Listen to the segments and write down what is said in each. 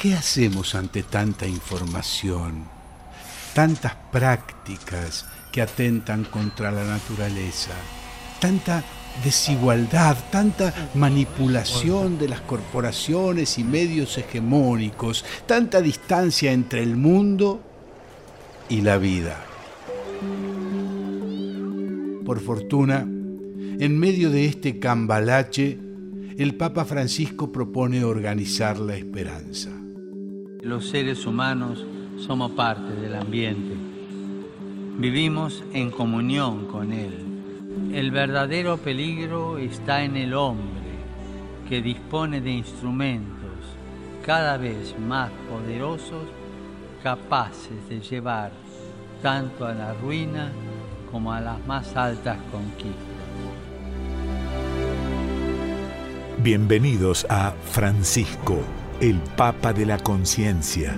¿Qué hacemos ante tanta información, tantas prácticas que atentan contra la naturaleza, tanta desigualdad, tanta manipulación de las corporaciones y medios hegemónicos, tanta distancia entre el mundo y la vida? Por fortuna, en medio de este cambalache, el Papa Francisco propone organizar la esperanza. Los seres humanos somos parte del ambiente. Vivimos en comunión con él. El verdadero peligro está en el hombre, que dispone de instrumentos cada vez más poderosos, capaces de llevar tanto a la ruina como a las más altas conquistas. Bienvenidos a Francisco, el Papa de la Conciencia.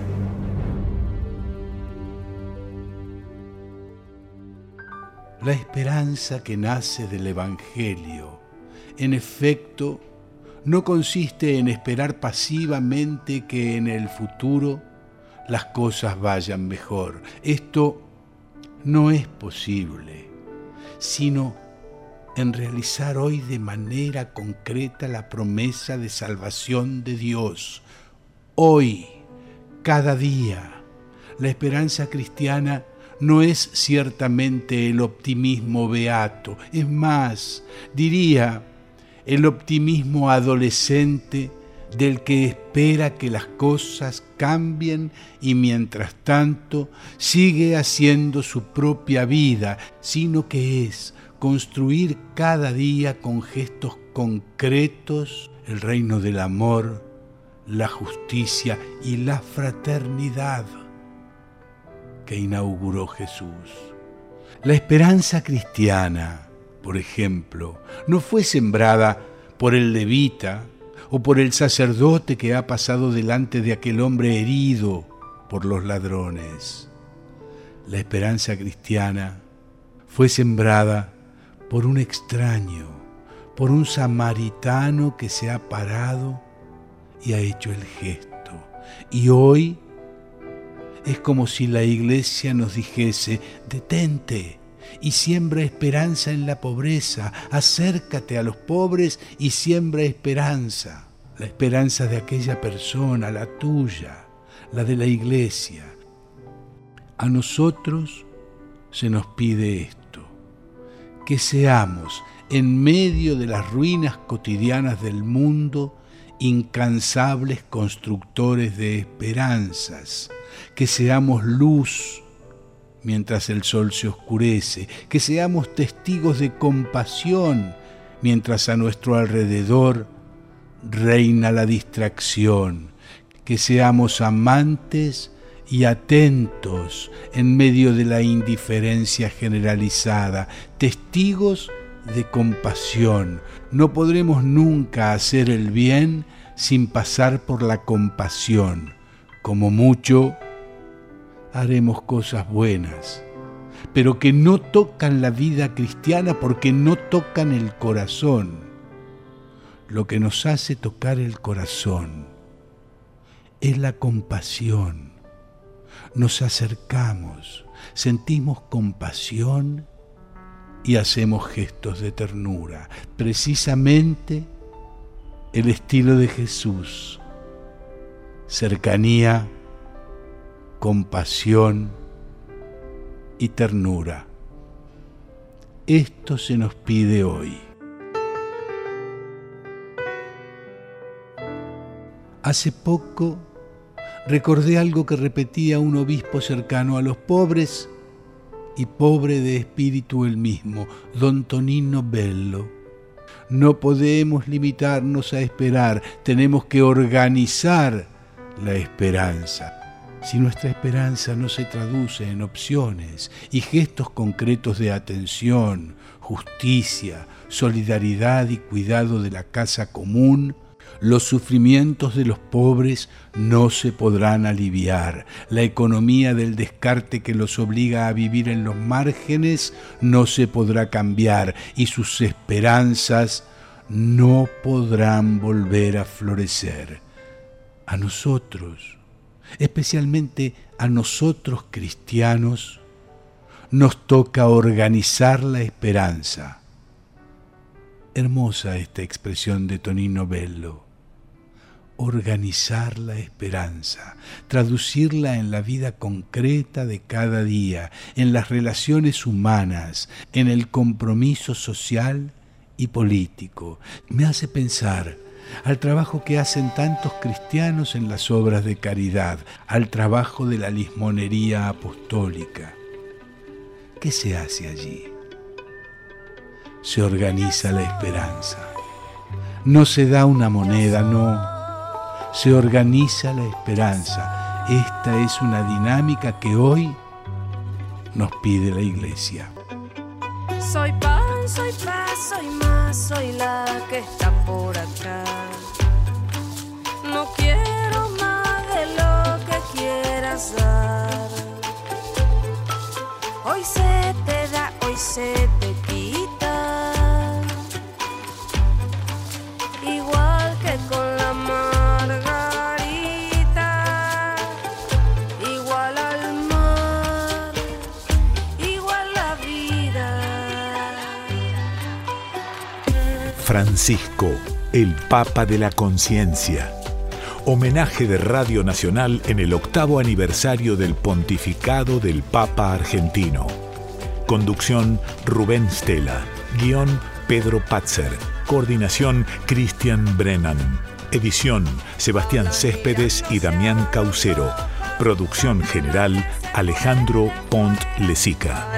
La esperanza que nace del Evangelio, en efecto, no consiste en esperar pasivamente que en el futuro las cosas vayan mejor. Esto no es posible, sino en realizar hoy de manera concreta la promesa de salvación de Dios. Hoy, cada día, la esperanza cristiana no es ciertamente el optimismo beato, es más, diría, el optimismo adolescente del que espera que las cosas cambien y mientras tanto sigue haciendo su propia vida, sino que es construir cada día con gestos concretos el reino del amor, la justicia y la fraternidad que inauguró Jesús. La esperanza cristiana, por ejemplo, no fue sembrada por el levita o por el sacerdote que ha pasado delante de aquel hombre herido por los ladrones. La esperanza cristiana fue sembrada por un extraño, por un samaritano que se ha parado y ha hecho el gesto. Y hoy es como si la iglesia nos dijese, detente y siembra esperanza en la pobreza, acércate a los pobres y siembra esperanza, la esperanza de aquella persona, la tuya, la de la iglesia. A nosotros se nos pide esto que seamos, en medio de las ruinas cotidianas del mundo, incansables constructores de esperanzas, que seamos luz mientras el sol se oscurece, que seamos testigos de compasión mientras a nuestro alrededor reina la distracción, que seamos amantes y atentos en medio de la indiferencia generalizada, testigos de compasión. No podremos nunca hacer el bien sin pasar por la compasión. Como mucho, haremos cosas buenas, pero que no tocan la vida cristiana porque no tocan el corazón. Lo que nos hace tocar el corazón es la compasión nos acercamos, sentimos compasión y hacemos gestos de ternura. Precisamente el estilo de Jesús. Cercanía, compasión y ternura. Esto se nos pide hoy. Hace poco recordé algo que repetía un obispo cercano a los pobres y pobre de espíritu el mismo, don Tonino Bello. No podemos limitarnos a esperar, tenemos que organizar la esperanza. Si nuestra esperanza no se traduce en opciones y gestos concretos de atención, justicia, solidaridad y cuidado de la casa común, los sufrimientos de los pobres no se podrán aliviar. La economía del descarte que los obliga a vivir en los márgenes no se podrá cambiar y sus esperanzas no podrán volver a florecer. a nosotros, especialmente a nosotros cristianos, nos toca organizar la esperanza. Hermosa esta expresión de Tonino Bello. Organizar la esperanza, traducirla en la vida concreta de cada día, en las relaciones humanas, en el compromiso social y político. Me hace pensar al trabajo que hacen tantos cristianos en las obras de caridad, al trabajo de la lismonería apostólica. ¿Qué se hace allí? Se organiza la esperanza. No se da una moneda, no. Se organiza la esperanza. Esta es una dinámica que hoy nos pide la iglesia. Soy pan, soy paz, soy más, soy la que está por acá. No quiero más de lo que quieras dar. Hoy se Igual que con la margarita. Igual al mar. Igual la vida. Francisco, el Papa de la Conciencia. Homenaje de Radio Nacional en el octavo aniversario del pontificado del Papa argentino. Conducción Rubén Stella. Guión Pedro Patzer. Coordinación Cristian Brennan. Edición Sebastián Céspedes y Damián Caucero. Producción general Alejandro Pont Lesica.